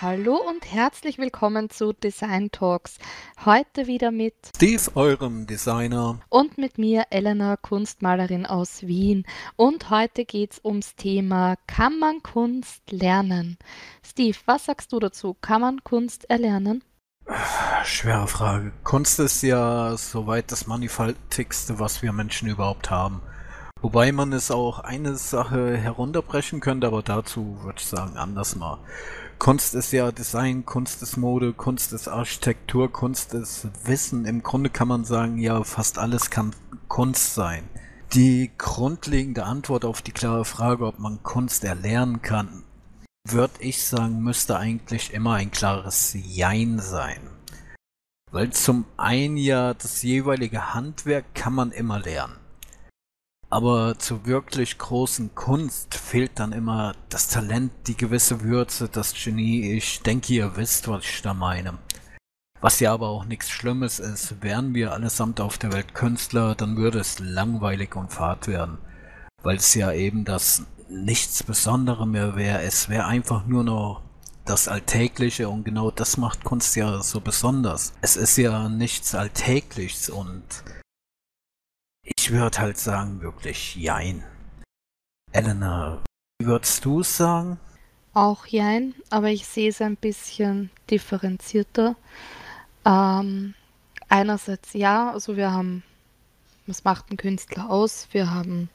Hallo und herzlich willkommen zu Design Talks. Heute wieder mit Steve, eurem Designer. Und mit mir, Elena, Kunstmalerin aus Wien. Und heute geht es ums Thema, kann man Kunst lernen? Steve, was sagst du dazu? Kann man Kunst erlernen? Schwere Frage. Kunst ist ja soweit das mannigfaltigste, was wir Menschen überhaupt haben. Wobei man es auch eine Sache herunterbrechen könnte, aber dazu würde ich sagen anders mal. Kunst ist ja Design, Kunst ist Mode, Kunst ist Architektur, Kunst ist Wissen. Im Grunde kann man sagen, ja, fast alles kann Kunst sein. Die grundlegende Antwort auf die klare Frage, ob man Kunst erlernen kann, würde ich sagen, müsste eigentlich immer ein klares Jein sein. Weil zum einen ja das jeweilige Handwerk kann man immer lernen. Aber zur wirklich großen Kunst fehlt dann immer das Talent, die gewisse Würze, das Genie. Ich denke, ihr wisst, was ich da meine. Was ja aber auch nichts Schlimmes ist, wären wir allesamt auf der Welt Künstler, dann würde es langweilig und fad werden. Weil es ja eben das nichts Besondere mehr wäre. Es wäre einfach nur noch das Alltägliche und genau das macht Kunst ja so besonders. Es ist ja nichts Alltägliches und ich würde halt sagen, wirklich Jein. Elena, wie würdest du es sagen? Auch Jein, aber ich sehe es ein bisschen differenzierter. Ähm, einerseits ja, also wir haben, was macht ein Künstler aus? Wir haben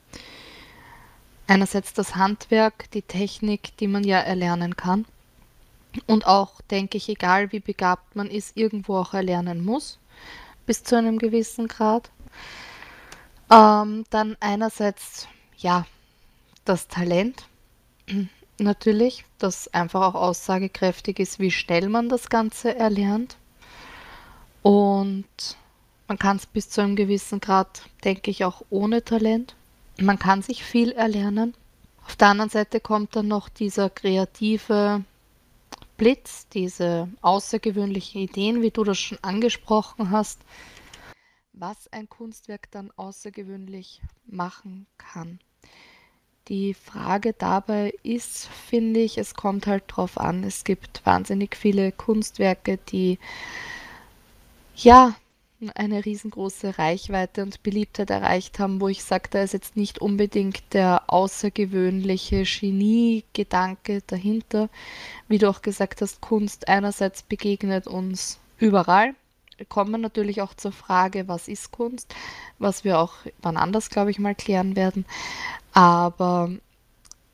einerseits das Handwerk, die Technik, die man ja erlernen kann. Und auch, denke ich, egal wie begabt man ist, irgendwo auch erlernen muss, bis zu einem gewissen Grad. Ähm, dann einerseits, ja, das Talent natürlich, das einfach auch aussagekräftig ist, wie schnell man das Ganze erlernt. Und man kann es bis zu einem gewissen Grad, denke ich, auch ohne Talent. Man kann sich viel erlernen. Auf der anderen Seite kommt dann noch dieser kreative Blitz, diese außergewöhnlichen Ideen, wie du das schon angesprochen hast, was ein Kunstwerk dann außergewöhnlich machen kann. Die Frage dabei ist, finde ich, es kommt halt drauf an. Es gibt wahnsinnig viele Kunstwerke, die ja eine riesengroße Reichweite und Beliebtheit erreicht haben, wo ich sage, da ist jetzt nicht unbedingt der außergewöhnliche Genie-Gedanke dahinter. Wie du auch gesagt hast, Kunst einerseits begegnet uns überall, kommen natürlich auch zur Frage, was ist Kunst, was wir auch wann anders, glaube ich, mal klären werden. Aber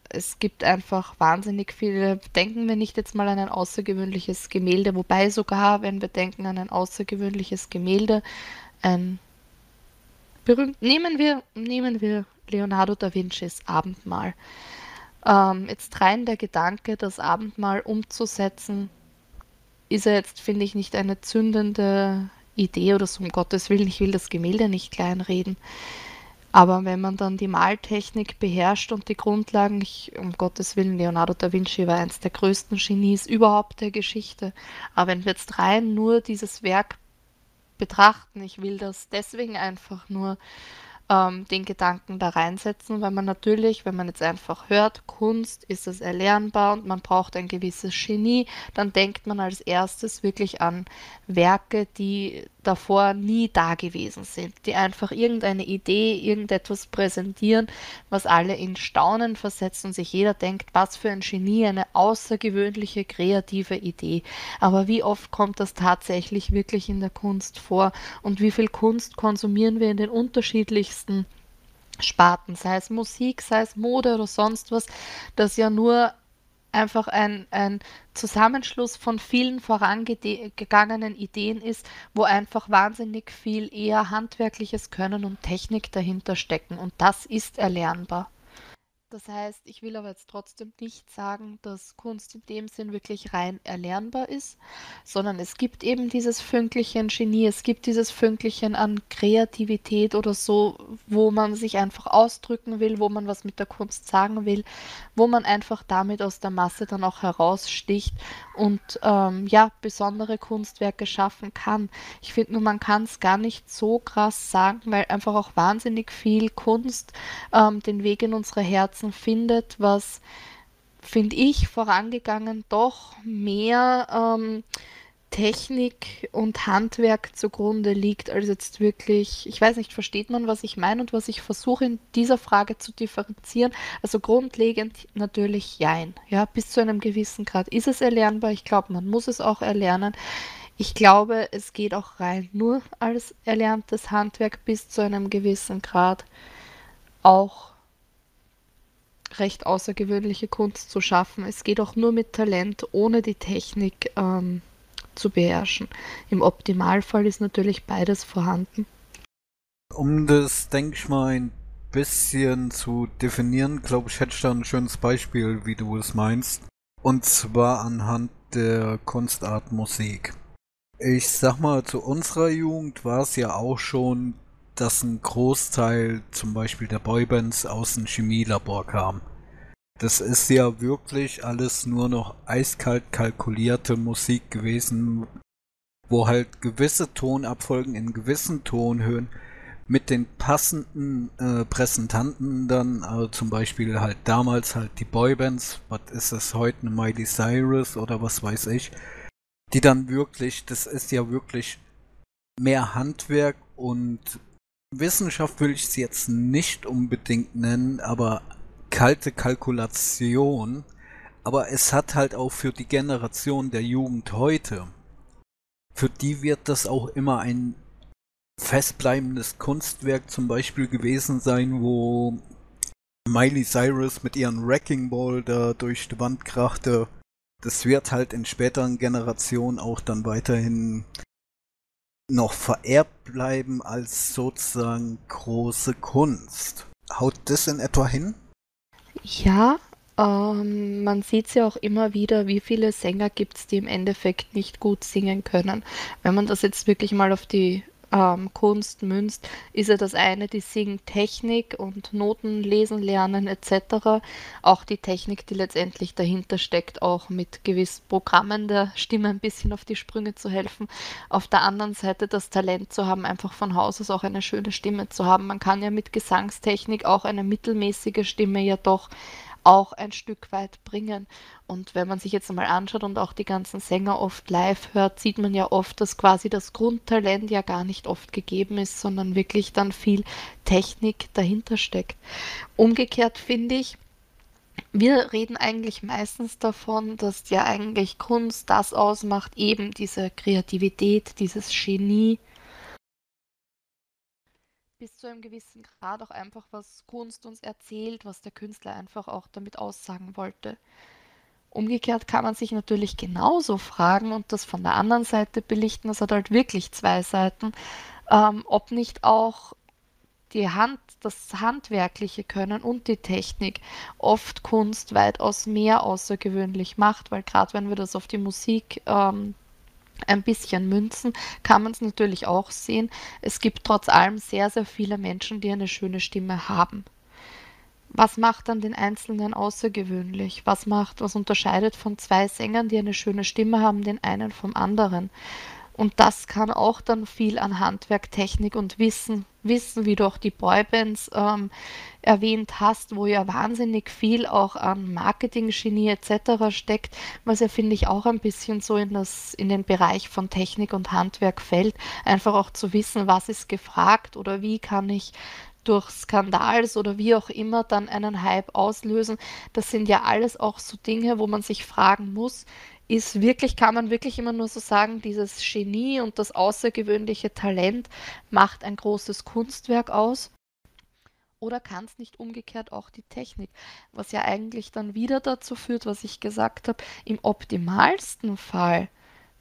es gibt einfach wahnsinnig viele. Denken wir nicht jetzt mal an ein außergewöhnliches Gemälde, wobei sogar, wenn wir denken an ein außergewöhnliches Gemälde, ein berühmt, nehmen wir, nehmen wir Leonardo da Vincis Abendmahl. Ähm, jetzt rein der Gedanke, das Abendmahl umzusetzen, ist er jetzt, finde ich, nicht eine zündende Idee oder so, um Gottes Willen, ich will das Gemälde nicht kleinreden. Aber wenn man dann die Maltechnik beherrscht und die Grundlagen, ich, um Gottes Willen, Leonardo da Vinci war eines der größten Genies überhaupt der Geschichte. Aber wenn wir jetzt rein nur dieses Werk betrachten, ich will das deswegen einfach nur ähm, den Gedanken da reinsetzen, weil man natürlich, wenn man jetzt einfach hört, Kunst ist es erlernbar und man braucht ein gewisses Genie, dann denkt man als erstes wirklich an Werke, die davor nie da gewesen sind, die einfach irgendeine Idee, irgendetwas präsentieren, was alle in Staunen versetzt und sich jeder denkt, was für ein Genie, eine außergewöhnliche kreative Idee. Aber wie oft kommt das tatsächlich wirklich in der Kunst vor und wie viel Kunst konsumieren wir in den unterschiedlichsten Sparten, sei es Musik, sei es Mode oder sonst was, das ja nur einfach ein, ein Zusammenschluss von vielen vorangegangenen Ideen ist, wo einfach wahnsinnig viel eher handwerkliches Können und Technik dahinter stecken. Und das ist erlernbar. Das heißt, ich will aber jetzt trotzdem nicht sagen, dass Kunst in dem Sinn wirklich rein erlernbar ist, sondern es gibt eben dieses Fünklichen Genie, es gibt dieses Fünklichen an Kreativität oder so, wo man sich einfach ausdrücken will, wo man was mit der Kunst sagen will, wo man einfach damit aus der Masse dann auch heraussticht und ähm, ja, besondere Kunstwerke schaffen kann. Ich finde nur, man kann es gar nicht so krass sagen, weil einfach auch wahnsinnig viel Kunst ähm, den Weg in unsere Herzen Herzen findet, was finde ich, vorangegangen, doch mehr ähm, Technik und Handwerk zugrunde liegt, als jetzt wirklich, ich weiß nicht, versteht man, was ich meine und was ich versuche in dieser Frage zu differenzieren? Also grundlegend natürlich jein. Ja, bis zu einem gewissen Grad ist es erlernbar. Ich glaube, man muss es auch erlernen. Ich glaube, es geht auch rein nur als erlerntes Handwerk bis zu einem gewissen Grad auch recht außergewöhnliche Kunst zu schaffen. Es geht auch nur mit Talent, ohne die Technik ähm, zu beherrschen. Im Optimalfall ist natürlich beides vorhanden. Um das, denke ich mal, ein bisschen zu definieren, glaube ich, hätte ich da ein schönes Beispiel, wie du es meinst. Und zwar anhand der Kunstart Musik. Ich sag mal, zu unserer Jugend war es ja auch schon, dass ein Großteil zum Beispiel der Boybands aus dem Chemielabor kam. Das ist ja wirklich alles nur noch eiskalt kalkulierte Musik gewesen, wo halt gewisse Tonabfolgen in gewissen Tonhöhen mit den passenden äh, Präsentanten dann, also zum Beispiel halt damals halt die Boybands, was ist es heute, eine Miley Cyrus oder was weiß ich, die dann wirklich, das ist ja wirklich mehr Handwerk und Wissenschaft will ich es jetzt nicht unbedingt nennen, aber kalte Kalkulation, aber es hat halt auch für die Generation der Jugend heute, für die wird das auch immer ein festbleibendes Kunstwerk zum Beispiel gewesen sein, wo Miley Cyrus mit ihren Wrecking Ball da durch die Wand krachte. Das wird halt in späteren Generationen auch dann weiterhin noch vererbt bleiben als sozusagen große Kunst. Haut das in etwa hin? Ja, ähm, man sieht ja auch immer wieder, wie viele Sänger gibt es, die im Endeffekt nicht gut singen können. Wenn man das jetzt wirklich mal auf die ähm, Kunst münzt, ist ja das eine die Singtechnik und Noten lesen lernen etc. Auch die Technik, die letztendlich dahinter steckt, auch mit gewissen Programmen der Stimme ein bisschen auf die Sprünge zu helfen. Auf der anderen Seite das Talent zu haben, einfach von Haus aus auch eine schöne Stimme zu haben. Man kann ja mit Gesangstechnik auch eine mittelmäßige Stimme ja doch auch ein Stück weit bringen. Und wenn man sich jetzt mal anschaut und auch die ganzen Sänger oft live hört, sieht man ja oft, dass quasi das Grundtalent ja gar nicht oft gegeben ist, sondern wirklich dann viel Technik dahinter steckt. Umgekehrt finde ich, wir reden eigentlich meistens davon, dass ja eigentlich Kunst das ausmacht, eben diese Kreativität, dieses Genie, bis zu einem gewissen Grad auch einfach, was Kunst uns erzählt, was der Künstler einfach auch damit aussagen wollte. Umgekehrt kann man sich natürlich genauso fragen und das von der anderen Seite belichten, das hat halt wirklich zwei Seiten, ähm, ob nicht auch die Hand, das handwerkliche Können und die Technik oft Kunst weitaus mehr außergewöhnlich macht, weil gerade wenn wir das auf die Musik ähm, ein bisschen münzen, kann man es natürlich auch sehen. Es gibt trotz allem sehr, sehr viele Menschen, die eine schöne Stimme haben. Was macht dann den Einzelnen außergewöhnlich? Was macht, was unterscheidet von zwei Sängern, die eine schöne Stimme haben, den einen vom anderen? Und das kann auch dann viel an Handwerk, Technik und Wissen, Wissen, wie du auch die Boybands ähm, erwähnt hast, wo ja wahnsinnig viel auch an Marketing-Genie etc. steckt, was ja finde ich auch ein bisschen so in, das, in den Bereich von Technik und Handwerk fällt. Einfach auch zu wissen, was ist gefragt oder wie kann ich durch Skandals oder wie auch immer dann einen Hype auslösen. Das sind ja alles auch so Dinge, wo man sich fragen muss, ist wirklich, kann man wirklich immer nur so sagen, dieses Genie und das außergewöhnliche Talent macht ein großes Kunstwerk aus? Oder kann es nicht umgekehrt auch die Technik? Was ja eigentlich dann wieder dazu führt, was ich gesagt habe, im optimalsten Fall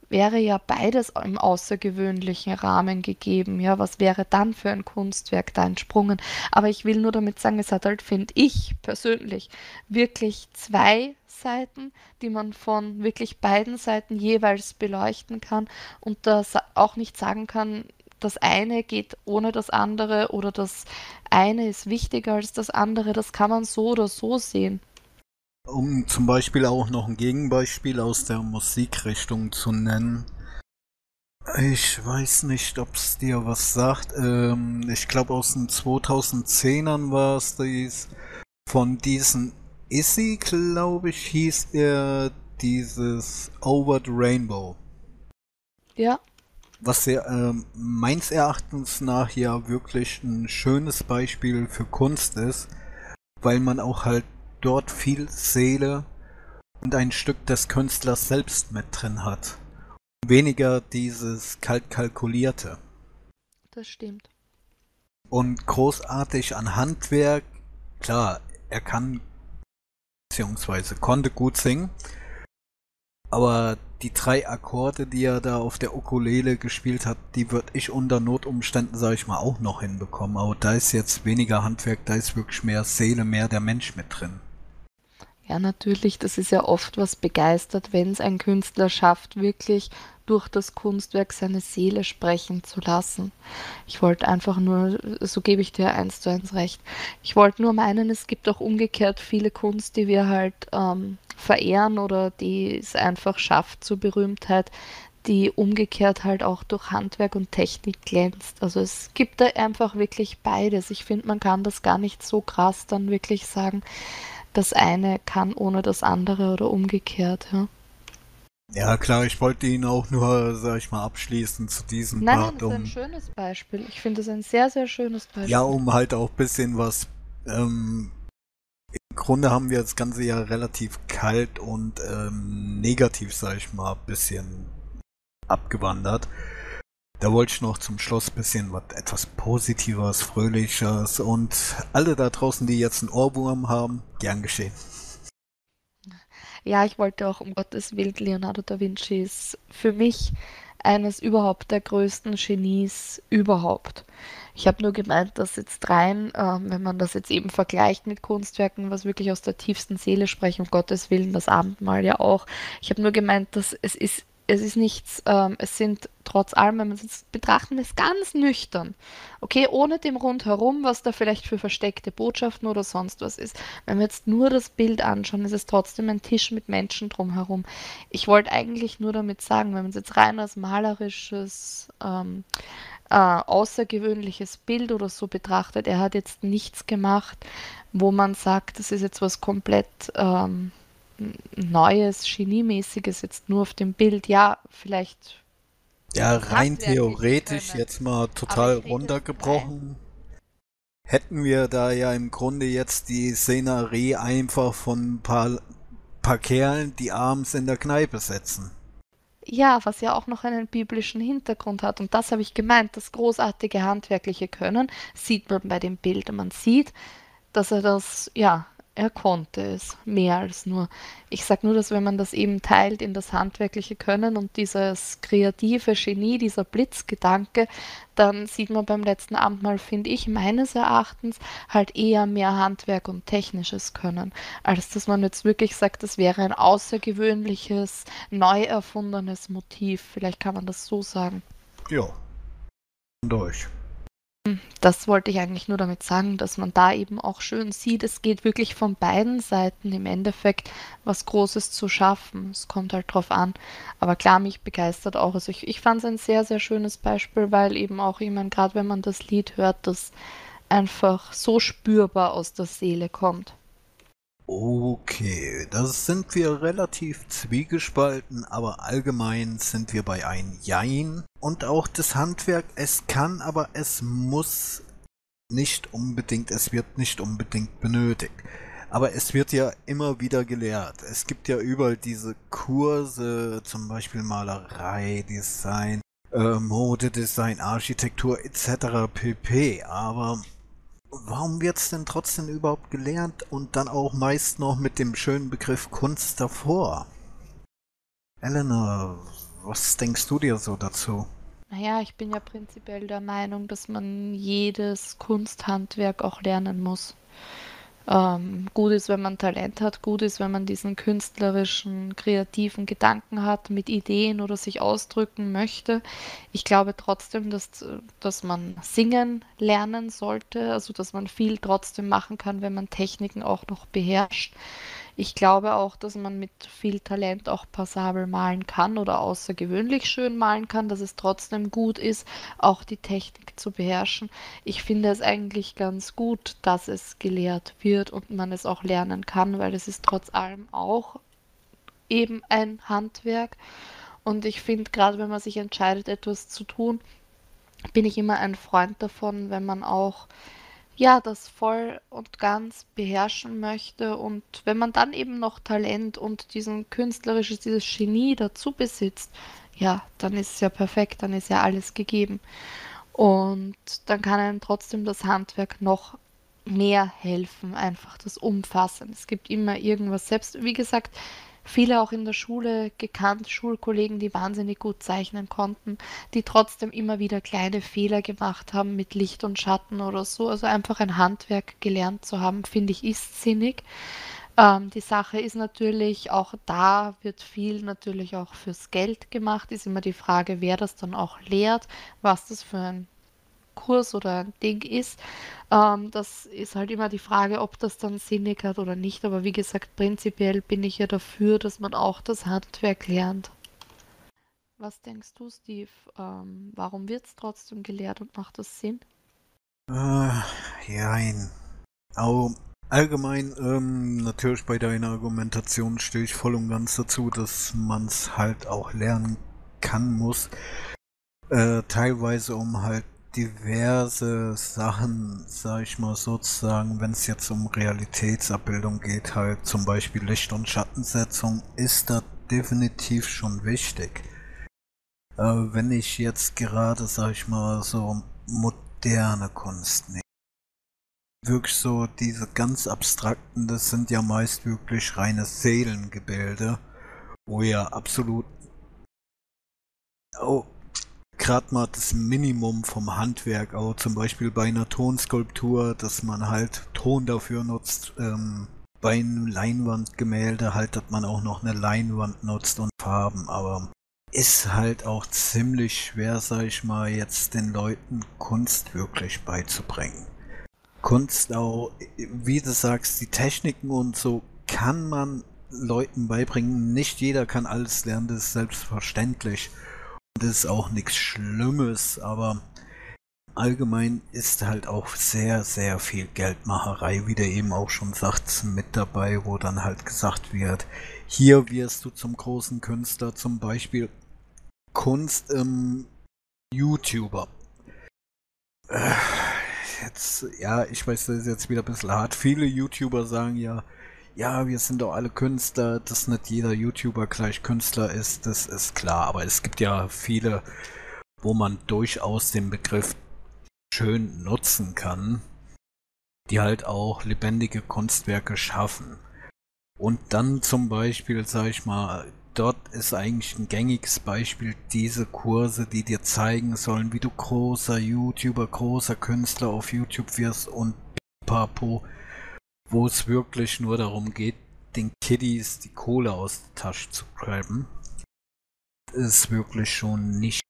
wäre ja beides im außergewöhnlichen Rahmen gegeben. Ja, was wäre dann für ein Kunstwerk da entsprungen? Aber ich will nur damit sagen, es hat halt, finde ich persönlich, wirklich zwei Seiten, die man von wirklich beiden Seiten jeweils beleuchten kann und das auch nicht sagen kann, das eine geht ohne das andere oder das eine ist wichtiger als das andere. Das kann man so oder so sehen. Um zum Beispiel auch noch ein Gegenbeispiel aus der Musikrichtung zu nennen. Ich weiß nicht, ob es dir was sagt. Ähm, ich glaube aus den 2010ern war es dies von diesen Issy, glaube ich, hieß er dieses Over the Rainbow. Ja. Was ja äh, meines Erachtens nach ja wirklich ein schönes Beispiel für Kunst ist, weil man auch halt dort viel Seele und ein Stück des Künstlers selbst mit drin hat. Weniger dieses kalt kalkulierte. Das stimmt. Und großartig an Handwerk, klar, er kann beziehungsweise konnte gut singen, aber die drei Akkorde, die er da auf der Ukulele gespielt hat, die würde ich unter Notumständen, sag ich mal, auch noch hinbekommen. Aber da ist jetzt weniger Handwerk, da ist wirklich mehr Seele, mehr der Mensch mit drin. Ja, natürlich, das ist ja oft was begeistert, wenn es ein Künstler schafft, wirklich durch das Kunstwerk seine Seele sprechen zu lassen. Ich wollte einfach nur, so gebe ich dir eins zu eins recht, ich wollte nur meinen, es gibt auch umgekehrt viele Kunst, die wir halt ähm, verehren oder die es einfach schafft zur Berühmtheit, die umgekehrt halt auch durch Handwerk und Technik glänzt. Also es gibt da einfach wirklich beides. Ich finde, man kann das gar nicht so krass dann wirklich sagen, das eine kann ohne das andere oder umgekehrt, ja. Ja, klar, ich wollte ihn auch nur, sag ich mal, abschließen zu diesem nein, Part. Nein, das ist ein schönes Beispiel. Ich finde es ein sehr, sehr schönes Beispiel. Ja, um halt auch ein bisschen was. Ähm, Im Grunde haben wir das ganze ja relativ kalt und ähm, negativ, sag ich mal, ein bisschen abgewandert. Da wollte ich noch zum Schluss ein bisschen was etwas Positives, Fröhliches und alle da draußen, die jetzt einen Ohrwurm haben, gern geschehen. Ja, ich wollte auch um Gottes Willen, Leonardo da Vinci ist für mich eines überhaupt der größten Genies überhaupt. Ich habe nur gemeint, dass jetzt rein, äh, wenn man das jetzt eben vergleicht mit Kunstwerken, was wirklich aus der tiefsten Seele sprechen, um Gottes Willen, das Abendmahl ja auch. Ich habe nur gemeint, dass es ist es ist nichts, ähm, es sind trotz allem, wenn man es betrachten es ganz nüchtern. Okay, ohne dem rundherum, was da vielleicht für versteckte Botschaften oder sonst was ist. Wenn wir jetzt nur das Bild anschauen, ist es trotzdem ein Tisch mit Menschen drumherum. Ich wollte eigentlich nur damit sagen, wenn man es jetzt rein als malerisches, ähm, äh, außergewöhnliches Bild oder so betrachtet, er hat jetzt nichts gemacht, wo man sagt, das ist jetzt was komplett ähm, Neues, Geniemäßiges jetzt nur auf dem Bild, ja, vielleicht. Ja, rein theoretisch jetzt mal total runtergebrochen. Hätten wir da ja im Grunde jetzt die Szenerie einfach von ein paar, paar Kerlen, die abends in der Kneipe sitzen. Ja, was ja auch noch einen biblischen Hintergrund hat. Und das habe ich gemeint. Das großartige handwerkliche Können sieht man bei dem Bild. Man sieht, dass er das, ja, er konnte es mehr als nur. Ich sage nur, dass wenn man das eben teilt in das handwerkliche Können und dieses kreative Genie, dieser Blitzgedanke, dann sieht man beim letzten Abendmahl, finde ich, meines Erachtens halt eher mehr Handwerk und technisches Können, als dass man jetzt wirklich sagt, das wäre ein außergewöhnliches, neu erfundenes Motiv. Vielleicht kann man das so sagen. Ja. Durch. Das wollte ich eigentlich nur damit sagen, dass man da eben auch schön sieht, es geht wirklich von beiden Seiten im Endeffekt was Großes zu schaffen. Es kommt halt drauf an. Aber klar, mich begeistert auch. Also ich, ich fand es ein sehr, sehr schönes Beispiel, weil eben auch jemand, gerade wenn man das Lied hört, das einfach so spürbar aus der Seele kommt. Okay, da sind wir relativ zwiegespalten, aber allgemein sind wir bei ein Jein. Und auch das Handwerk, es kann, aber es muss nicht unbedingt, es wird nicht unbedingt benötigt. Aber es wird ja immer wieder gelehrt. Es gibt ja überall diese Kurse, zum Beispiel Malerei, Design, äh, Modedesign, Architektur etc. pp. Aber Warum wird es denn trotzdem überhaupt gelernt und dann auch meist noch mit dem schönen Begriff Kunst davor? Eleanor, was denkst du dir so dazu? Naja, ich bin ja prinzipiell der Meinung, dass man jedes Kunsthandwerk auch lernen muss ähm, gut ist, wenn man Talent hat, gut ist, wenn man diesen künstlerischen, kreativen Gedanken hat, mit Ideen oder sich ausdrücken möchte. Ich glaube trotzdem, dass, dass man singen lernen sollte, also dass man viel trotzdem machen kann, wenn man Techniken auch noch beherrscht. Ich glaube auch, dass man mit viel Talent auch passabel malen kann oder außergewöhnlich schön malen kann, dass es trotzdem gut ist, auch die Technik zu beherrschen. Ich finde es eigentlich ganz gut, dass es gelehrt wird und man es auch lernen kann, weil es ist trotz allem auch eben ein Handwerk. Und ich finde, gerade wenn man sich entscheidet, etwas zu tun, bin ich immer ein Freund davon, wenn man auch ja, das voll und ganz beherrschen möchte und wenn man dann eben noch Talent und diesen künstlerisches, dieses Genie dazu besitzt, ja, dann ist es ja perfekt, dann ist ja alles gegeben. Und dann kann einem trotzdem das Handwerk noch mehr helfen, einfach das Umfassen. Es gibt immer irgendwas, selbst wie gesagt, viele auch in der Schule gekannt, Schulkollegen, die wahnsinnig gut zeichnen konnten, die trotzdem immer wieder kleine Fehler gemacht haben mit Licht und Schatten oder so. Also einfach ein Handwerk gelernt zu haben, finde ich, ist sinnig. Ähm, die Sache ist natürlich, auch da wird viel natürlich auch fürs Geld gemacht. Ist immer die Frage, wer das dann auch lehrt, was das für ein Kurs oder ein Ding ist. Ähm, das ist halt immer die Frage, ob das dann sinnig hat oder nicht. Aber wie gesagt, prinzipiell bin ich ja dafür, dass man auch das Handwerk lernt. Was denkst du, Steve? Ähm, warum wird es trotzdem gelehrt und macht das Sinn? Äh, jein. Au, allgemein, ähm, natürlich bei deiner Argumentation stehe ich voll und ganz dazu, dass man es halt auch lernen kann, muss. Äh, teilweise um halt diverse Sachen, sag ich mal sozusagen, wenn es jetzt um Realitätsabbildung geht, halt zum Beispiel Licht- und Schattensetzung, ist da definitiv schon wichtig. Äh, wenn ich jetzt gerade, sag ich mal, so moderne Kunst nehme, wirklich so diese ganz abstrakten, das sind ja meist wirklich reine Seelengebilde, wo ja absolut oh, gerade mal das Minimum vom Handwerk, auch zum Beispiel bei einer Tonskulptur, dass man halt Ton dafür nutzt. Ähm, bei einem Leinwandgemälde halt, dass man auch noch eine Leinwand nutzt und Farben, aber ist halt auch ziemlich schwer, sag ich mal, jetzt den Leuten Kunst wirklich beizubringen. Kunst auch, wie du sagst, die Techniken und so kann man Leuten beibringen. Nicht jeder kann alles lernen, das ist selbstverständlich. Das ist auch nichts Schlimmes, aber allgemein ist halt auch sehr, sehr viel Geldmacherei, wie der eben auch schon sagt, mit dabei, wo dann halt gesagt wird, hier wirst du zum großen Künstler, zum Beispiel Kunst im YouTuber. Äh, jetzt, ja, ich weiß, das ist jetzt wieder ein bisschen hart. Viele YouTuber sagen ja, ja, wir sind doch alle Künstler, dass nicht jeder YouTuber gleich Künstler ist, das ist klar. Aber es gibt ja viele, wo man durchaus den Begriff schön nutzen kann, die halt auch lebendige Kunstwerke schaffen. Und dann zum Beispiel, sag ich mal, dort ist eigentlich ein gängiges Beispiel diese Kurse, die dir zeigen sollen, wie du großer YouTuber, großer Künstler auf YouTube wirst und papo wo es wirklich nur darum geht, den Kiddies die Kohle aus der Tasche zu graben, ist wirklich schon nicht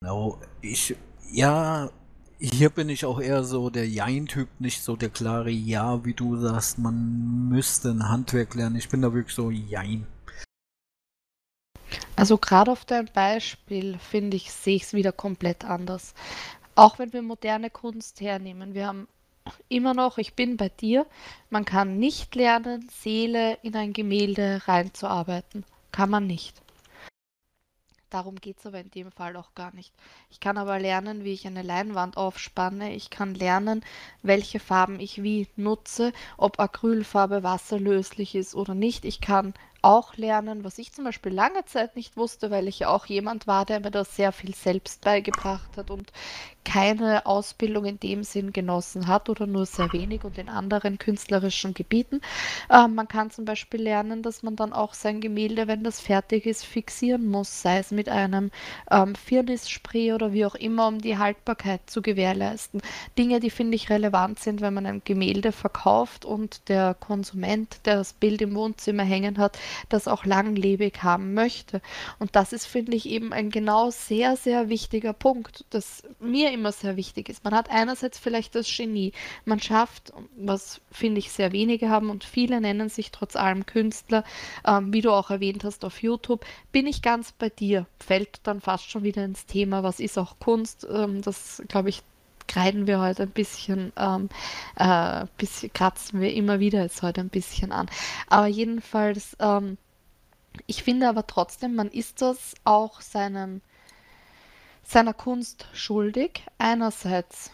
genau. Ich, ja, hier bin ich auch eher so der Jein-Typ, nicht so der klare Ja, wie du sagst, man müsste ein Handwerk lernen. Ich bin da wirklich so Jein. Also gerade auf dein Beispiel, finde ich, sehe ich es wieder komplett anders. Auch wenn wir moderne Kunst hernehmen, wir haben immer noch, ich bin bei dir, man kann nicht lernen, Seele in ein Gemälde reinzuarbeiten. Kann man nicht. Darum geht es aber in dem Fall auch gar nicht. Ich kann aber lernen, wie ich eine Leinwand aufspanne. Ich kann lernen, welche Farben ich wie nutze, ob Acrylfarbe wasserlöslich ist oder nicht. Ich kann auch lernen, was ich zum Beispiel lange Zeit nicht wusste, weil ich ja auch jemand war, der mir das sehr viel selbst beigebracht hat und keine Ausbildung in dem Sinn genossen hat oder nur sehr wenig und in anderen künstlerischen Gebieten. Ähm, man kann zum Beispiel lernen, dass man dann auch sein Gemälde, wenn das fertig ist, fixieren muss, sei es mit einem ähm, Firnisspray oder wie auch immer, um die Haltbarkeit zu gewährleisten. Dinge, die finde ich relevant sind, wenn man ein Gemälde verkauft und der Konsument, der das Bild im Wohnzimmer hängen hat, das auch langlebig haben möchte. Und das ist, finde ich, eben ein genau sehr, sehr wichtiger Punkt, das mir immer sehr wichtig ist. Man hat einerseits vielleicht das Genie, man schafft, was finde ich sehr wenige haben und viele nennen sich trotz allem Künstler, ähm, wie du auch erwähnt hast auf YouTube, bin ich ganz bei dir, fällt dann fast schon wieder ins Thema, was ist auch Kunst, ähm, das glaube ich kreiden wir heute ein bisschen, ähm, äh, bisschen, kratzen wir immer wieder jetzt heute ein bisschen an. Aber jedenfalls, ähm, ich finde aber trotzdem, man ist das auch seinem, seiner Kunst schuldig. Einerseits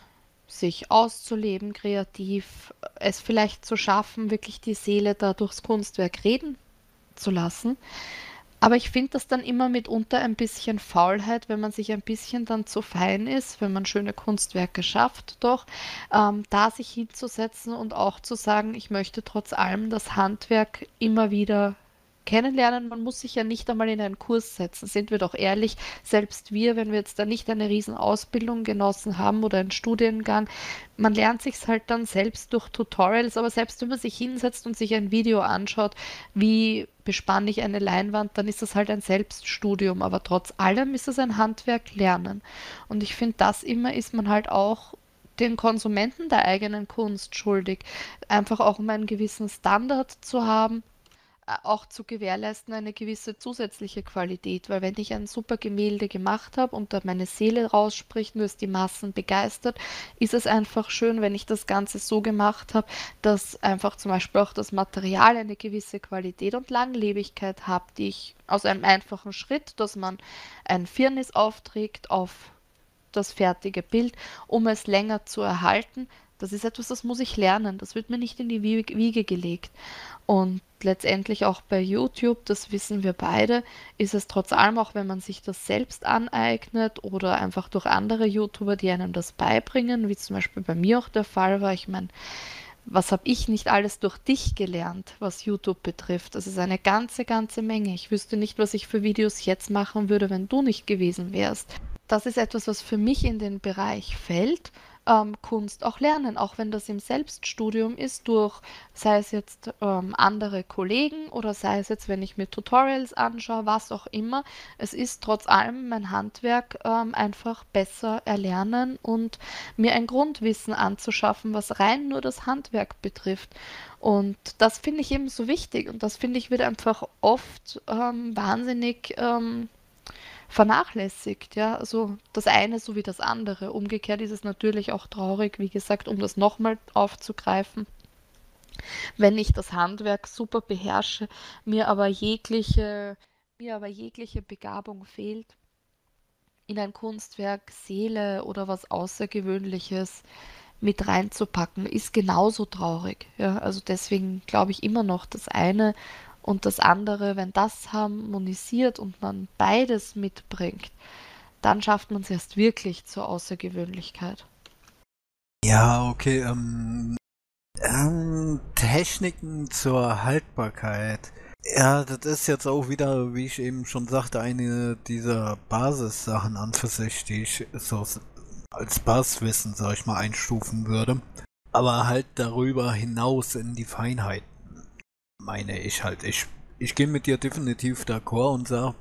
sich auszuleben, kreativ, es vielleicht zu schaffen, wirklich die Seele da durchs Kunstwerk reden zu lassen. Aber ich finde das dann immer mitunter ein bisschen Faulheit, wenn man sich ein bisschen dann zu fein ist, wenn man schöne Kunstwerke schafft, doch ähm, da sich hinzusetzen und auch zu sagen, ich möchte trotz allem das Handwerk immer wieder kennenlernen. Man muss sich ja nicht einmal in einen Kurs setzen, sind wir doch ehrlich. Selbst wir, wenn wir jetzt da nicht eine riesen Ausbildung genossen haben oder einen Studiengang, man lernt sich halt dann selbst durch Tutorials, aber selbst wenn man sich hinsetzt und sich ein Video anschaut, wie bespanne ich eine Leinwand, dann ist das halt ein Selbststudium, aber trotz allem ist es ein Handwerk lernen. Und ich finde, das immer ist man halt auch den Konsumenten der eigenen Kunst schuldig, einfach auch um einen gewissen Standard zu haben auch zu gewährleisten eine gewisse zusätzliche Qualität, weil wenn ich ein super Gemälde gemacht habe und da meine Seele rausspricht und es die Massen begeistert, ist es einfach schön, wenn ich das Ganze so gemacht habe, dass einfach zum Beispiel auch das Material eine gewisse Qualität und Langlebigkeit hat, die ich aus einem einfachen Schritt, dass man ein Firnis aufträgt auf das fertige Bild, um es länger zu erhalten, das ist etwas, das muss ich lernen. Das wird mir nicht in die Wiege gelegt. Und letztendlich auch bei YouTube, das wissen wir beide, ist es trotz allem, auch wenn man sich das selbst aneignet oder einfach durch andere YouTuber, die einem das beibringen, wie zum Beispiel bei mir auch der Fall war. Ich meine, was habe ich nicht alles durch dich gelernt, was YouTube betrifft? Das ist eine ganze, ganze Menge. Ich wüsste nicht, was ich für Videos jetzt machen würde, wenn du nicht gewesen wärst. Das ist etwas, was für mich in den Bereich fällt ähm, Kunst auch lernen, auch wenn das im Selbststudium ist, durch sei es jetzt ähm, andere Kollegen oder sei es jetzt, wenn ich mir Tutorials anschaue, was auch immer. Es ist trotz allem mein Handwerk ähm, einfach besser erlernen und mir ein Grundwissen anzuschaffen, was rein nur das Handwerk betrifft. Und das finde ich eben so wichtig und das finde ich wird einfach oft ähm, wahnsinnig ähm, vernachlässigt, ja, also das eine so wie das andere. Umgekehrt ist es natürlich auch traurig, wie gesagt, um das nochmal aufzugreifen. Wenn ich das Handwerk super beherrsche, mir aber jegliche, mir aber jegliche Begabung fehlt, in ein Kunstwerk Seele oder was Außergewöhnliches mit reinzupacken, ist genauso traurig. Ja, also deswegen glaube ich immer noch, das eine und das andere, wenn das harmonisiert und man beides mitbringt, dann schafft man es erst wirklich zur Außergewöhnlichkeit. Ja, okay. Ähm, ähm, Techniken zur Haltbarkeit. Ja, das ist jetzt auch wieder, wie ich eben schon sagte, eine dieser Basissachen an für sich, die ich so als Basiswissen, sag ich mal, einstufen würde. Aber halt darüber hinaus in die Feinheiten meine ich halt. Ich, ich gehe mit dir definitiv d'accord und sage,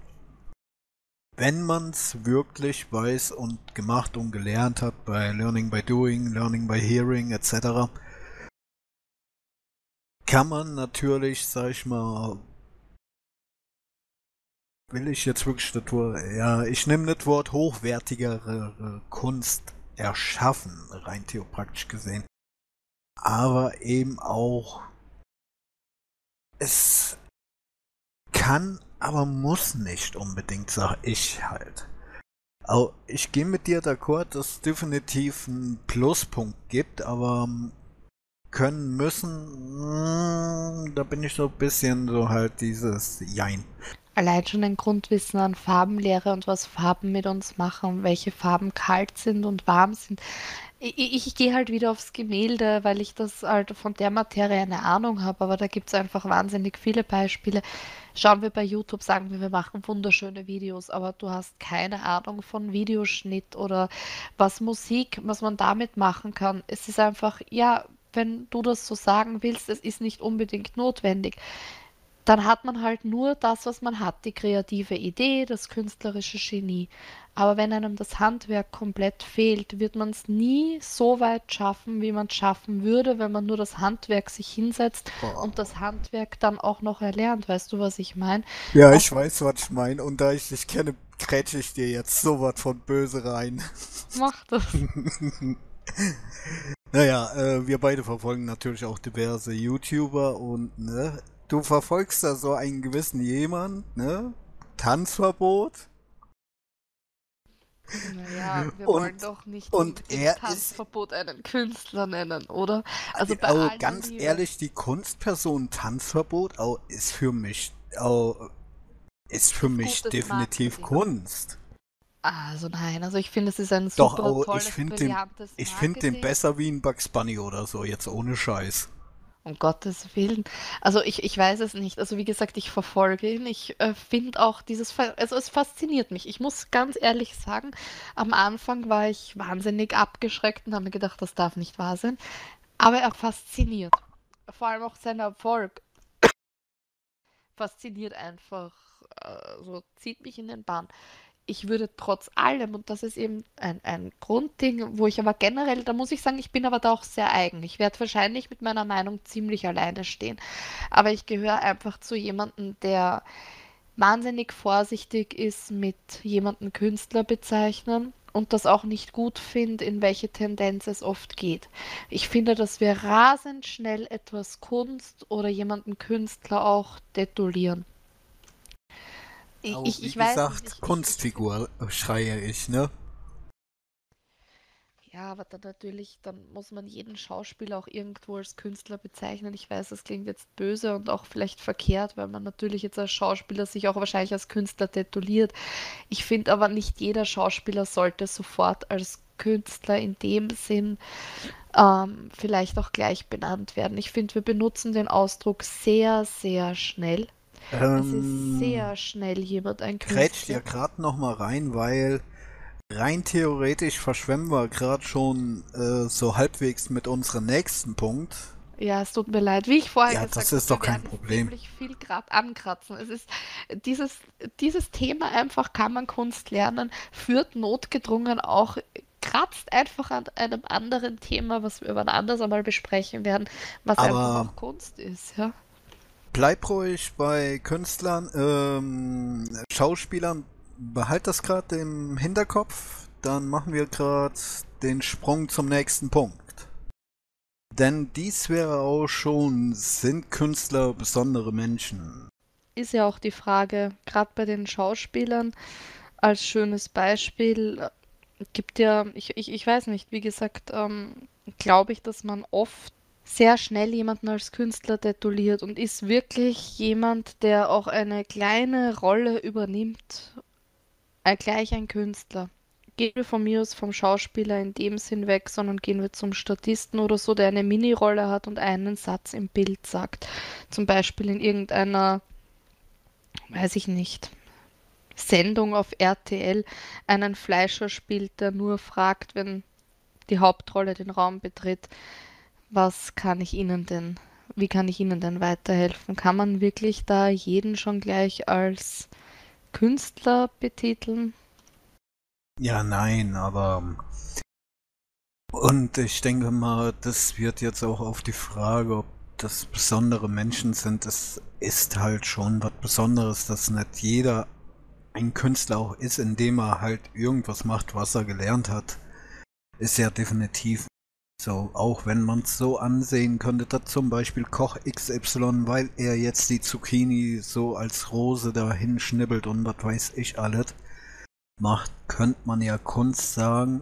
wenn man es wirklich weiß und gemacht und gelernt hat bei Learning by Doing, Learning by Hearing etc., kann man natürlich, sag ich mal, will ich jetzt wirklich das Wort, ja, ich nehme das Wort hochwertigere Kunst erschaffen, rein theopraktisch gesehen. Aber eben auch es kann, aber muss nicht unbedingt, sag ich halt. Also ich gehe mit dir d'accord, dass es definitiv einen Pluspunkt gibt, aber ähm, können müssen, mm, da bin ich so ein bisschen so halt dieses Jein. Allein schon ein Grundwissen an Farbenlehre und was Farben mit uns machen, welche Farben kalt sind und warm sind. Ich, ich gehe halt wieder aufs Gemälde, weil ich das halt von der Materie eine Ahnung habe, aber da gibt es einfach wahnsinnig viele Beispiele. Schauen wir bei YouTube, sagen wir, wir machen wunderschöne Videos, aber du hast keine Ahnung von Videoschnitt oder was Musik, was man damit machen kann. Es ist einfach, ja, wenn du das so sagen willst, es ist nicht unbedingt notwendig dann hat man halt nur das, was man hat, die kreative Idee, das künstlerische Genie. Aber wenn einem das Handwerk komplett fehlt, wird man es nie so weit schaffen, wie man es schaffen würde, wenn man nur das Handwerk sich hinsetzt Boah. und das Handwerk dann auch noch erlernt. Weißt du, was ich meine? Ja, Auch ich weiß, was ich meine. Und da ich dich kenne, grätsche ich dir jetzt sowas von böse rein. macht das. Naja, äh, wir beide verfolgen natürlich auch diverse YouTuber und ne, du verfolgst da so einen gewissen jemand, ne? Tanzverbot. Naja, wir Und, wollen doch nicht und er ist, Tanzverbot einen Künstler nennen, oder? Also bei aller ganz Liebe. ehrlich, die Kunstperson Tanzverbot oh, ist für mich, oh, ist für Ist mich definitiv Marketing. Kunst. Also nein, also ich finde, es ist ein Doch, super oh, ich tolles, finde den, ich finde den besser wie ein Bugs Bunny oder so, jetzt ohne Scheiß. Um Gottes Willen. Also ich, ich weiß es nicht. Also wie gesagt, ich verfolge ihn. Ich äh, finde auch dieses, also es fasziniert mich. Ich muss ganz ehrlich sagen, am Anfang war ich wahnsinnig abgeschreckt und habe mir gedacht, das darf nicht wahr sein. Aber er fasziniert. Vor allem auch sein Erfolg fasziniert einfach. äh, So zieht mich in den Bann. Ich würde trotz allem, und das ist eben ein, ein Grundding, wo ich aber generell, da muss ich sagen, ich bin aber da auch sehr eigen. Ich werde wahrscheinlich mit meiner Meinung ziemlich alleine stehen. Aber ich gehöre einfach zu jemandem, der wahnsinnig vorsichtig ist mit jemanden Künstler bezeichnen und das auch nicht gut finde, in welche Tendenz es oft geht. Ich finde, dass wir rasend schnell etwas Kunst oder jemanden Künstler auch detolieren. Ich, Auch ich, wie ich weiß nicht, gesagt, ich, ich, ich Kunstfigur schreie ich, ne? Ja, aber dann natürlich, dann muss man jeden Schauspieler auch irgendwo als Künstler bezeichnen. Ich weiß, das klingt jetzt böse und auch vielleicht verkehrt, weil man natürlich jetzt als Schauspieler sich auch wahrscheinlich als Künstler tituliert. Ich finde aber nicht jeder Schauspieler sollte sofort als Künstler in dem Sinn ähm, vielleicht auch gleich benannt werden. Ich finde, wir benutzen den Ausdruck sehr, sehr schnell. Es ist Ähm, sehr schnell jemand ein grätscht ja Künstler. gerade noch mal rein, weil rein theoretisch verschwemmen wir gerade schon äh, so halbwegs mit unserem nächsten Punkt. Ja, es tut mir leid. Wie ich vorher Ja, gesagt das habe, ist wir doch kein Problem. viel gerade ankratzen. Es ist dieses, dieses Thema einfach, kann man Kunst lernen, führt notgedrungen auch, kratzt einfach an einem anderen Thema, was wir wann anders einmal besprechen werden, was einfach Aber auch Kunst ist, ja. Bleib ruhig bei Künstlern, ähm, Schauspielern, behalt das gerade im Hinterkopf, dann machen wir gerade den Sprung zum nächsten Punkt. Denn dies wäre auch schon, sind Künstler besondere Menschen? Ist ja auch die Frage, gerade bei den Schauspielern, als schönes Beispiel, äh, gibt ja, ich, ich, ich weiß nicht, wie gesagt, ähm, glaube ich, dass man oft sehr schnell jemanden als Künstler tituliert und ist wirklich jemand, der auch eine kleine Rolle übernimmt, äh, gleich ein Künstler. Gehen wir von mir aus vom Schauspieler in dem Sinn weg, sondern gehen wir zum Statisten oder so, der eine Minirolle hat und einen Satz im Bild sagt. Zum Beispiel in irgendeiner, weiß ich nicht, Sendung auf RTL einen Fleischer spielt, der nur fragt, wenn die Hauptrolle den Raum betritt, was kann ich Ihnen denn, wie kann ich Ihnen denn weiterhelfen? Kann man wirklich da jeden schon gleich als Künstler betiteln? Ja, nein, aber und ich denke mal, das wird jetzt auch auf die Frage, ob das besondere Menschen sind. Es ist halt schon was Besonderes, dass nicht jeder ein Künstler auch ist, indem er halt irgendwas macht, was er gelernt hat. Ist ja definitiv so, auch wenn man es so ansehen könnte, dass zum Beispiel Koch XY, weil er jetzt die Zucchini so als Rose dahin schnibbelt und was weiß ich alles macht, könnte man ja Kunst sagen,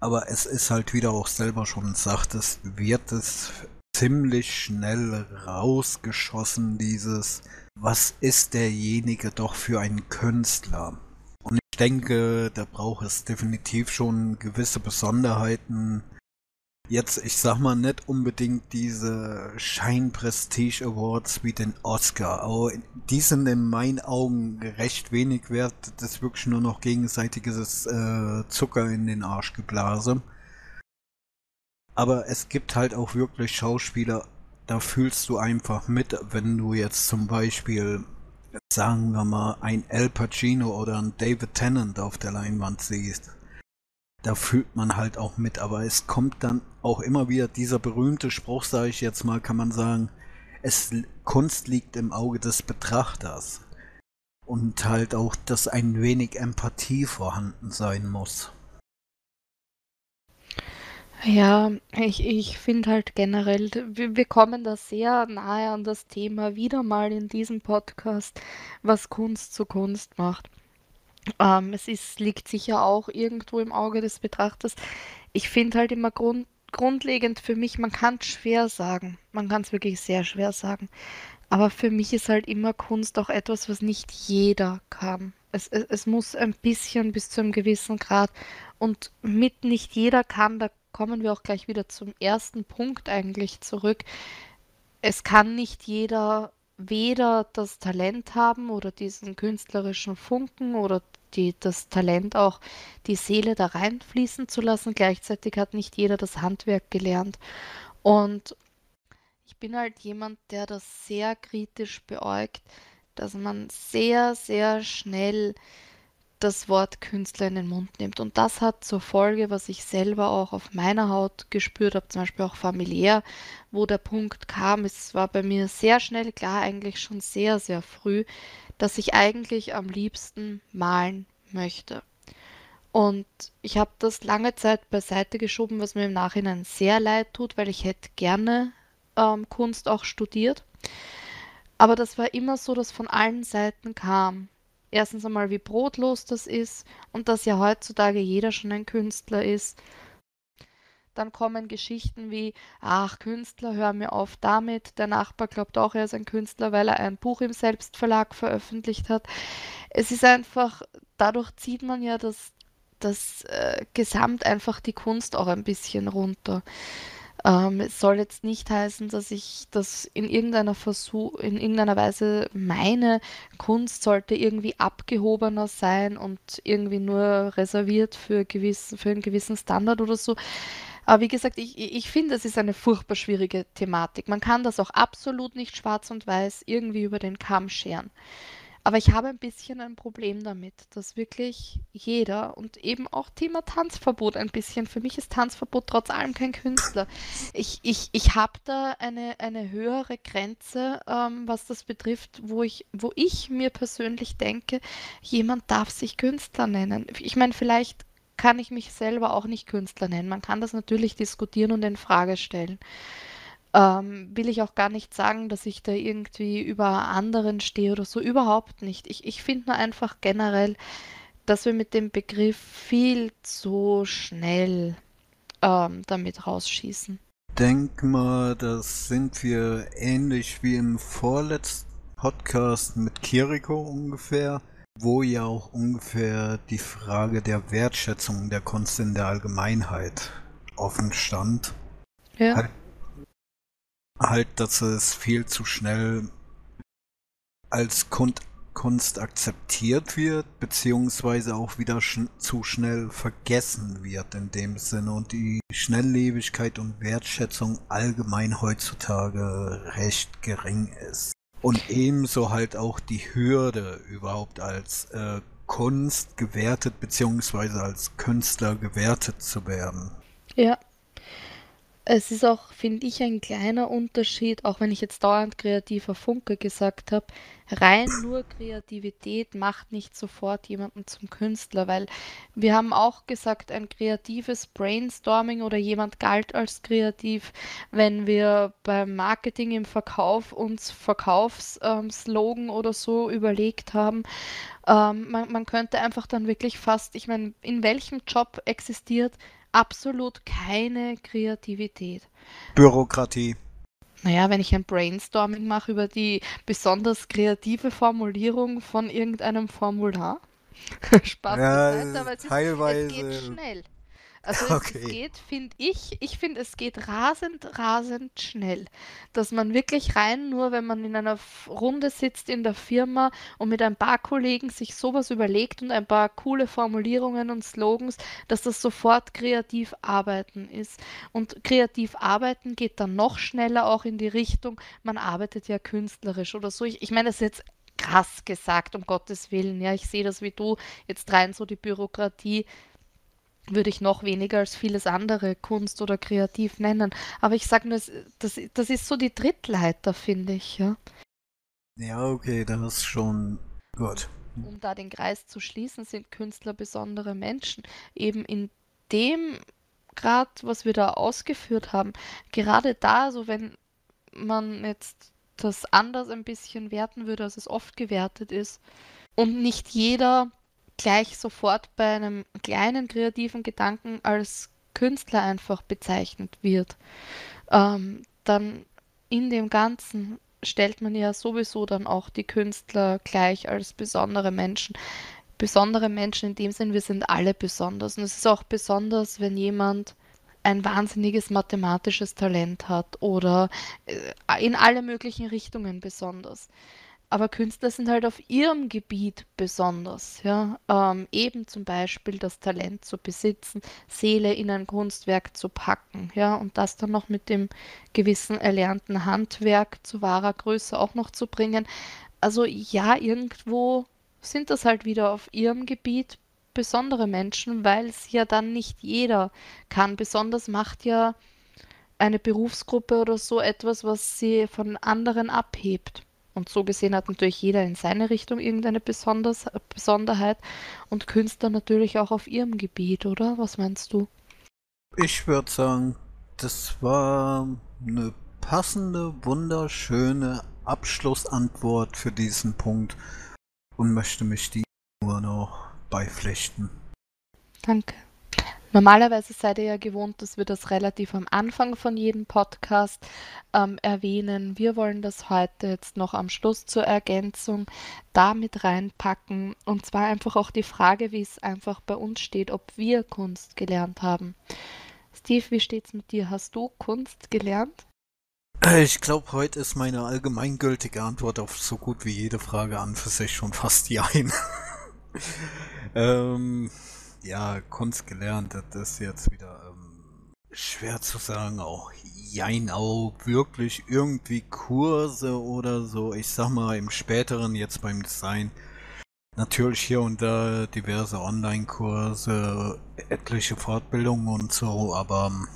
aber es ist halt wieder auch selber schon sagt, es wird es ziemlich schnell rausgeschossen, dieses, was ist derjenige doch für ein Künstler? Und ich denke, da braucht es definitiv schon gewisse Besonderheiten. Jetzt, ich sag mal, nicht unbedingt diese Schein-Prestige Awards wie den Oscar. Aber die sind in meinen Augen recht wenig wert. Das ist wirklich nur noch gegenseitiges äh, Zucker in den Arsch geblasen. Aber es gibt halt auch wirklich Schauspieler, da fühlst du einfach mit, wenn du jetzt zum Beispiel, sagen wir mal, ein El Pacino oder ein David Tennant auf der Leinwand siehst. Da fühlt man halt auch mit, aber es kommt dann auch immer wieder dieser berühmte Spruch, sage ich jetzt mal, kann man sagen, es Kunst liegt im Auge des Betrachters und halt auch, dass ein wenig Empathie vorhanden sein muss. Ja, ich, ich finde halt generell, wir, wir kommen da sehr nahe an das Thema wieder mal in diesem Podcast, was Kunst zu Kunst macht. Ähm, es ist, liegt sicher auch irgendwo im Auge des Betrachters. Ich finde halt immer grund, grundlegend für mich, man kann es schwer sagen. Man kann es wirklich sehr schwer sagen. Aber für mich ist halt immer Kunst auch etwas, was nicht jeder kann. Es, es, es muss ein bisschen bis zu einem gewissen Grad. Und mit nicht jeder kann, da kommen wir auch gleich wieder zum ersten Punkt eigentlich zurück. Es kann nicht jeder weder das Talent haben oder diesen künstlerischen Funken oder die, das Talent auch, die Seele da reinfließen zu lassen. Gleichzeitig hat nicht jeder das Handwerk gelernt. Und ich bin halt jemand, der das sehr kritisch beäugt, dass man sehr, sehr schnell das Wort Künstler in den Mund nimmt. Und das hat zur Folge, was ich selber auch auf meiner Haut gespürt habe, zum Beispiel auch familiär, wo der Punkt kam, es war bei mir sehr schnell klar, eigentlich schon sehr, sehr früh, dass ich eigentlich am liebsten malen möchte. Und ich habe das lange Zeit beiseite geschoben, was mir im Nachhinein sehr leid tut, weil ich hätte gerne ähm, Kunst auch studiert. Aber das war immer so, dass von allen Seiten kam. Erstens einmal, wie brotlos das ist und dass ja heutzutage jeder schon ein Künstler ist. Dann kommen Geschichten wie, ach, Künstler, hör mir auf damit. Der Nachbar glaubt auch, er ist ein Künstler, weil er ein Buch im Selbstverlag veröffentlicht hat. Es ist einfach, dadurch zieht man ja das, das äh, Gesamt einfach die Kunst auch ein bisschen runter. Ähm, es soll jetzt nicht heißen, dass ich das in irgendeiner Versuch, in irgendeiner Weise meine, Kunst sollte irgendwie abgehobener sein und irgendwie nur reserviert für, gewiss, für einen gewissen Standard oder so. Aber wie gesagt, ich, ich finde, es ist eine furchtbar schwierige Thematik. Man kann das auch absolut nicht schwarz und weiß irgendwie über den Kamm scheren. Aber ich habe ein bisschen ein Problem damit, dass wirklich jeder und eben auch Thema Tanzverbot ein bisschen. Für mich ist Tanzverbot trotz allem kein Künstler. Ich, ich, ich habe da eine, eine höhere Grenze, ähm, was das betrifft, wo ich, wo ich mir persönlich denke, jemand darf sich Künstler nennen. Ich meine, vielleicht kann ich mich selber auch nicht Künstler nennen. Man kann das natürlich diskutieren und in Frage stellen ähm, will ich auch gar nicht sagen, dass ich da irgendwie über anderen stehe oder so. Überhaupt nicht. Ich, ich finde nur einfach generell, dass wir mit dem Begriff viel zu schnell ähm, damit rausschießen. Denk mal, das sind wir ähnlich wie im vorletzten Podcast mit Kiriko ungefähr, wo ja auch ungefähr die Frage der Wertschätzung der Kunst in der Allgemeinheit offen stand. Ja. Halt halt, dass es viel zu schnell als Kunst, Kunst akzeptiert wird, beziehungsweise auch wieder sch zu schnell vergessen wird in dem Sinne und die Schnelllebigkeit und Wertschätzung allgemein heutzutage recht gering ist. Und ebenso halt auch die Hürde überhaupt als äh, Kunst gewertet beziehungsweise als Künstler gewertet zu werden. Ja, es ist auch, finde ich, ein kleiner Unterschied, auch wenn ich jetzt dauernd kreativer Funke gesagt habe. Rein nur Kreativität macht nicht sofort jemanden zum Künstler, weil wir haben auch gesagt, ein kreatives Brainstorming oder jemand galt als kreativ, wenn wir beim Marketing im Verkauf uns Verkaufsslogan ähm, oder so überlegt haben. Ähm, man, man könnte einfach dann wirklich fast, ich meine, in welchem Job existiert absolut keine Kreativität. Bürokratie. Naja, wenn ich ein Brainstorming mache über die besonders kreative Formulierung von irgendeinem Formular. Spaß ja, beiseite, aber es, teilweise, ist, es geht schnell. Also es, es Okay. geht, finde ich, ich finde, es geht rasend, rasend schnell. Dass man wirklich rein, nur wenn man in einer Runde sitzt in der Firma und mit ein paar Kollegen sich sowas überlegt und ein paar coole Formulierungen und Slogans, dass das sofort kreativ arbeiten ist. Und kreativ arbeiten geht dann noch schneller auch in die Richtung, man arbeitet ja künstlerisch oder so. Ich, ich meine, das ist jetzt krass gesagt, um Gottes Willen. Ja, ich sehe das wie du, jetzt rein so die Bürokratie würde ich noch weniger als vieles andere Kunst oder kreativ nennen. Aber ich sage nur, das, das, ist so die Trittleiter, finde ich, ja. Ja, okay, das ist schon gut. Um da den Kreis zu schließen, sind Künstler besondere Menschen. Eben in dem Grad, was wir da ausgeführt haben, gerade da, so wenn man jetzt das anders ein bisschen werten würde, als es oft gewertet ist, und nicht jeder gleich sofort bei einem kleinen kreativen Gedanken als Künstler einfach bezeichnet wird, ähm, dann in dem Ganzen stellt man ja sowieso dann auch die Künstler gleich als besondere Menschen. Besondere Menschen in dem Sinn, wir sind alle besonders. Und es ist auch besonders, wenn jemand ein wahnsinniges mathematisches Talent hat oder äh, in alle möglichen Richtungen besonders. Aber Künstler sind halt auf ihrem Gebiet besonders, ja. Ähm, eben zum Beispiel das Talent zu besitzen, Seele in ein Kunstwerk zu packen, ja, und das dann noch mit dem gewissen erlernten Handwerk zu wahrer Größe auch noch zu bringen. Also ja, irgendwo sind das halt wieder auf ihrem Gebiet besondere Menschen, weil es ja dann nicht jeder kann. Besonders macht ja eine Berufsgruppe oder so etwas, was sie von anderen abhebt. Und so gesehen hat natürlich jeder in seine Richtung irgendeine Besonders Besonderheit und Künstler natürlich auch auf ihrem Gebiet, oder? Was meinst du? Ich würde sagen, das war eine passende, wunderschöne Abschlussantwort für diesen Punkt und möchte mich die nur noch beipflichten. Danke. Normalerweise seid ihr ja gewohnt, dass wir das relativ am Anfang von jedem Podcast ähm, erwähnen. Wir wollen das heute jetzt noch am Schluss zur Ergänzung da mit reinpacken. Und zwar einfach auch die Frage, wie es einfach bei uns steht, ob wir Kunst gelernt haben. Steve, wie steht's mit dir? Hast du Kunst gelernt? Ich glaube, heute ist meine allgemeingültige Antwort auf so gut wie jede Frage an für sich schon fast Jein. ähm, ja, Kunst gelernt, das ist jetzt wieder ähm, schwer zu sagen. Auch Jein, auch wirklich irgendwie Kurse oder so. Ich sag mal, im späteren jetzt beim Design. Natürlich hier und da diverse Online-Kurse, etliche Fortbildungen und so, aber im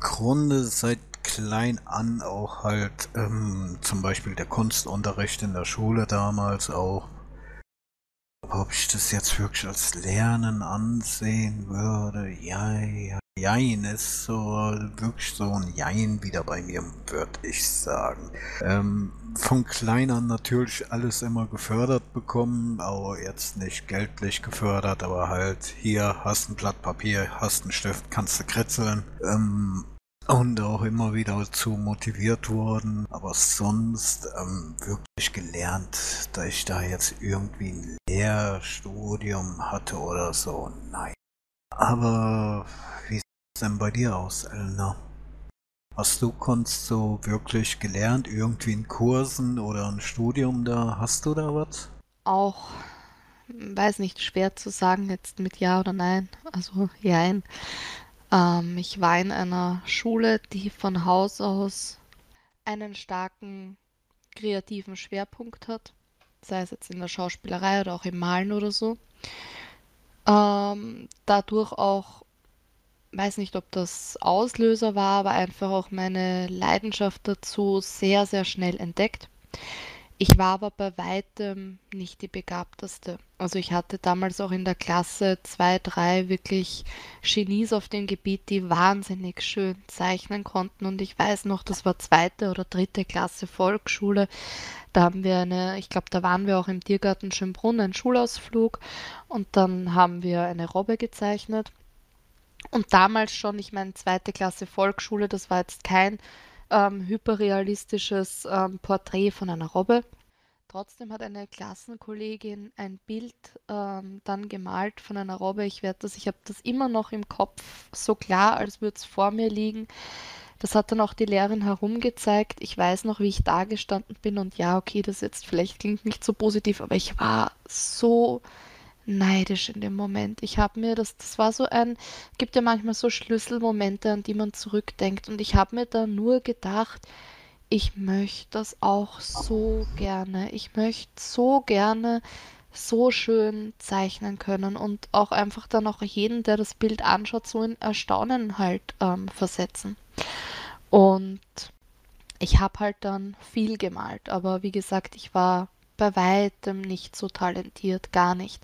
Grunde seit klein an auch halt ähm, zum Beispiel der Kunstunterricht in der Schule damals auch. Aber ob ich das jetzt wirklich als Lernen ansehen würde, ja, ja, Jein ist so wirklich so ein Jein wieder bei mir, würde ich sagen. Ähm, von klein an natürlich alles immer gefördert bekommen, aber jetzt nicht geldlich gefördert, aber halt hier hast ein Blatt Papier, hast einen Stift, kannst du kritzeln. Ähm, und auch immer wieder dazu motiviert worden, aber sonst ähm, wirklich gelernt, dass ich da jetzt irgendwie ein Lehrstudium hatte oder so, nein. Aber wie sieht es denn bei dir aus, Elena? Hast du Kunst so wirklich gelernt, irgendwie in Kursen oder ein Studium da? Hast du da was? Auch, weiß nicht, schwer zu sagen jetzt mit Ja oder Nein. Also Jein. Ähm, ich war in einer Schule, die von Haus aus einen starken kreativen Schwerpunkt hat, sei es jetzt in der Schauspielerei oder auch im Malen oder so. Ähm, dadurch auch, weiß nicht, ob das Auslöser war, aber einfach auch meine Leidenschaft dazu sehr, sehr schnell entdeckt. Ich war aber bei weitem nicht die Begabteste. Also ich hatte damals auch in der Klasse zwei, drei wirklich Genies auf dem Gebiet, die wahnsinnig schön zeichnen konnten. Und ich weiß noch, das war zweite oder dritte Klasse Volksschule. Da haben wir eine, ich glaube, da waren wir auch im Tiergarten Schönbrunn, einen Schulausflug. Und dann haben wir eine Robbe gezeichnet. Und damals schon, ich meine, zweite Klasse Volksschule, das war jetzt kein ähm, hyperrealistisches ähm, Porträt von einer Robbe. trotzdem hat eine Klassenkollegin ein Bild ähm, dann gemalt von einer Robbe. Ich werde das, ich habe das immer noch im Kopf so klar, als würde es vor mir liegen. Das hat dann auch die Lehrerin herumgezeigt. Ich weiß noch, wie ich da gestanden bin und ja, okay, das jetzt vielleicht klingt nicht so positiv, aber ich war so neidisch in dem Moment. Ich habe mir das, das war so ein, gibt ja manchmal so Schlüsselmomente, an die man zurückdenkt und ich habe mir da nur gedacht, ich möchte das auch so gerne. Ich möchte so gerne so schön zeichnen können und auch einfach dann auch jeden, der das Bild anschaut, so in Erstaunen halt ähm, versetzen. Und ich habe halt dann viel gemalt, aber wie gesagt, ich war bei weitem nicht so talentiert, gar nicht.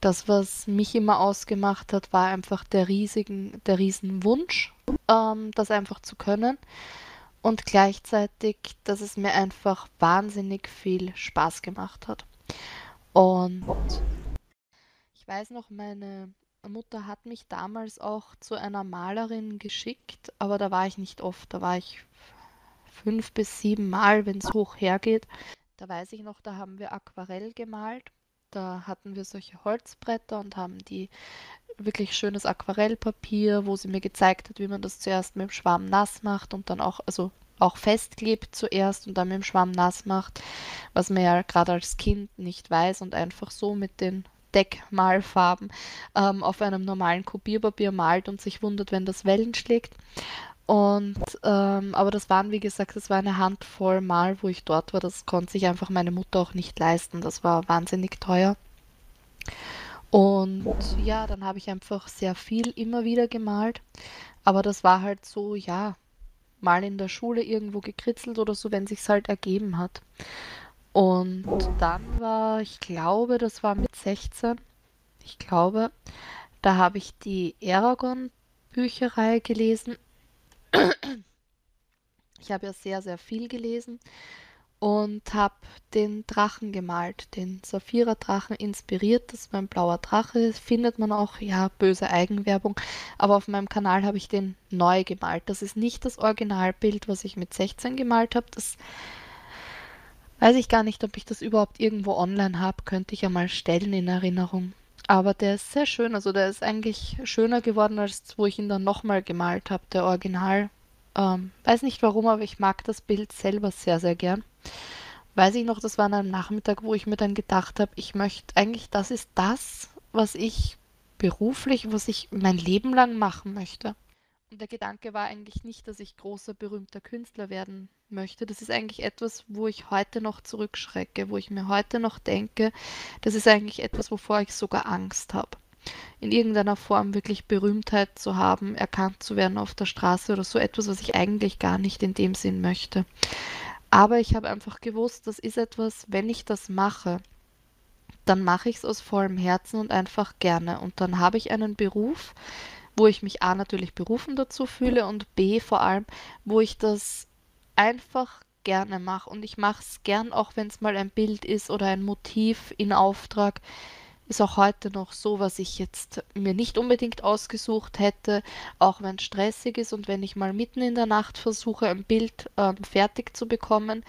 Das, was mich immer ausgemacht hat, war einfach der riesigen, der Riesenwunsch, ähm, das einfach zu können. Und gleichzeitig, dass es mir einfach wahnsinnig viel Spaß gemacht hat. Und ich weiß noch, meine Mutter hat mich damals auch zu einer Malerin geschickt, aber da war ich nicht oft. Da war ich fünf bis sieben Mal, wenn es hoch hergeht. Da weiß ich noch, da haben wir Aquarell gemalt. Da hatten wir solche Holzbretter und haben die wirklich schönes Aquarellpapier, wo sie mir gezeigt hat, wie man das zuerst mit dem Schwamm nass macht und dann auch, also auch festklebt zuerst und dann mit dem Schwamm nass macht, was man ja gerade als Kind nicht weiß und einfach so mit den Deckmalfarben ähm, auf einem normalen Kopierpapier malt und sich wundert, wenn das Wellen schlägt. Und ähm, aber das waren, wie gesagt, das war eine Handvoll Mal, wo ich dort war. Das konnte sich einfach meine Mutter auch nicht leisten. Das war wahnsinnig teuer. Und ja, dann habe ich einfach sehr viel immer wieder gemalt. Aber das war halt so, ja, mal in der Schule irgendwo gekritzelt oder so, wenn sich's halt ergeben hat. Und dann war, ich glaube, das war mit 16, ich glaube, da habe ich die Eragon-Bücherei gelesen ich habe ja sehr, sehr viel gelesen und habe den Drachen gemalt, den Saphira-Drachen inspiriert. Das ist mein blauer Drache. Findet man auch, ja, böse Eigenwerbung. Aber auf meinem Kanal habe ich den neu gemalt. Das ist nicht das Originalbild, was ich mit 16 gemalt habe. Das weiß ich gar nicht, ob ich das überhaupt irgendwo online habe. Könnte ich ja mal stellen in Erinnerung. Aber der ist sehr schön. Also der ist eigentlich schöner geworden, als wo ich ihn dann nochmal gemalt habe, der Original. Ähm, weiß nicht warum, aber ich mag das Bild selber sehr, sehr gern. Weiß ich noch, das war an einem Nachmittag, wo ich mir dann gedacht habe, ich möchte eigentlich, das ist das, was ich beruflich, was ich mein Leben lang machen möchte. Der Gedanke war eigentlich nicht, dass ich großer, berühmter Künstler werden möchte. Das ist eigentlich etwas, wo ich heute noch zurückschrecke, wo ich mir heute noch denke, das ist eigentlich etwas, wovor ich sogar Angst habe. In irgendeiner Form wirklich Berühmtheit zu haben, erkannt zu werden auf der Straße oder so etwas, was ich eigentlich gar nicht in dem Sinn möchte. Aber ich habe einfach gewusst, das ist etwas, wenn ich das mache, dann mache ich es aus vollem Herzen und einfach gerne. Und dann habe ich einen Beruf, wo ich mich A natürlich berufen dazu fühle und B vor allem, wo ich das einfach gerne mache. Und ich mache es gern, auch wenn es mal ein Bild ist oder ein Motiv in Auftrag. Ist auch heute noch so, was ich jetzt mir nicht unbedingt ausgesucht hätte, auch wenn es stressig ist und wenn ich mal mitten in der Nacht versuche, ein Bild ähm, fertig zu bekommen.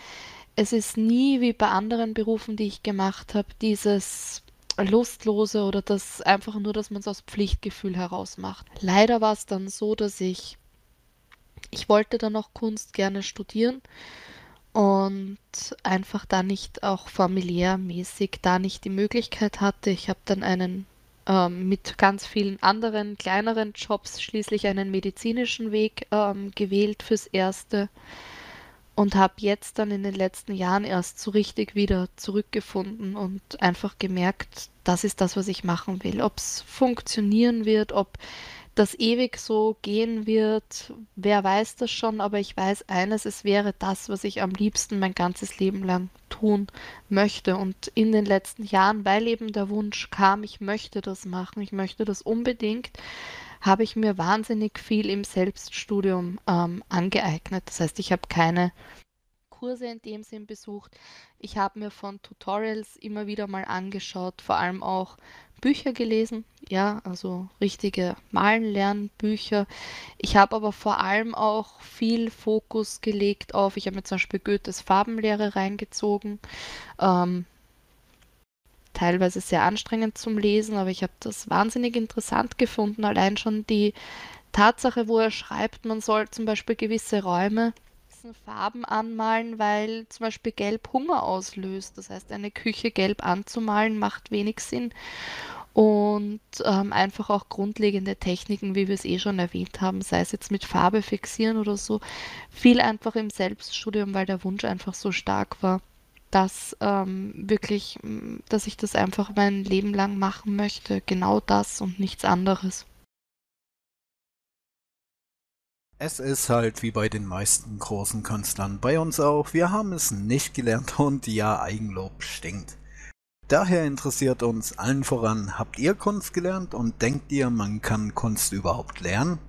Es ist nie wie bei anderen Berufen, die ich gemacht habe, dieses Lustlose oder das einfach nur, dass man es aus Pflichtgefühl heraus macht. Leider war es dann so, dass ich, ich wollte dann auch Kunst gerne studieren und einfach da nicht auch familiärmäßig da nicht die Möglichkeit hatte. Ich habe dann einen ähm, mit ganz vielen anderen kleineren Jobs schließlich einen medizinischen Weg ähm, gewählt fürs Erste und habe jetzt dann in den letzten Jahren erst so richtig wieder zurückgefunden und einfach gemerkt, das ist das, was ich machen will. Ob es funktionieren wird, ob das ewig so gehen wird, wer weiß das schon, aber ich weiß eines, es wäre das, was ich am liebsten mein ganzes Leben lang tun möchte. Und in den letzten Jahren, weil eben der Wunsch kam, ich möchte das machen, ich möchte das unbedingt, habe ich mir wahnsinnig viel im Selbststudium ähm, angeeignet. Das heißt, ich habe keine Kurse in dem Sinn besucht. Ich habe mir von Tutorials immer wieder mal angeschaut, vor allem auch Bücher gelesen, ja, also richtige Malen-Lernbücher. Ich habe aber vor allem auch viel Fokus gelegt auf, ich habe mir zum Beispiel Goethes Farbenlehre reingezogen. Ähm, teilweise sehr anstrengend zum Lesen, aber ich habe das wahnsinnig interessant gefunden. Allein schon die Tatsache, wo er schreibt, man soll zum Beispiel gewisse Räume Farben anmalen, weil zum Beispiel Gelb Hunger auslöst. Das heißt, eine Küche gelb anzumalen macht wenig Sinn. Und ähm, einfach auch grundlegende Techniken, wie wir es eh schon erwähnt haben, sei es jetzt mit Farbe fixieren oder so, viel einfach im Selbststudium, weil der Wunsch einfach so stark war dass ähm, wirklich, dass ich das einfach mein Leben lang machen möchte. Genau das und nichts anderes. Es ist halt wie bei den meisten großen Künstlern, bei uns auch, wir haben es nicht gelernt und ja, Eigenlob stinkt. Daher interessiert uns allen voran, habt ihr Kunst gelernt und denkt ihr, man kann Kunst überhaupt lernen?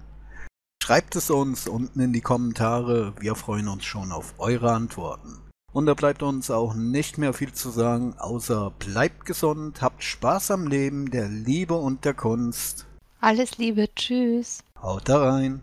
Schreibt es uns unten in die Kommentare, wir freuen uns schon auf eure Antworten. Und da bleibt uns auch nicht mehr viel zu sagen, außer bleibt gesund, habt Spaß am Leben, der Liebe und der Kunst. Alles Liebe, tschüss. Haut da rein.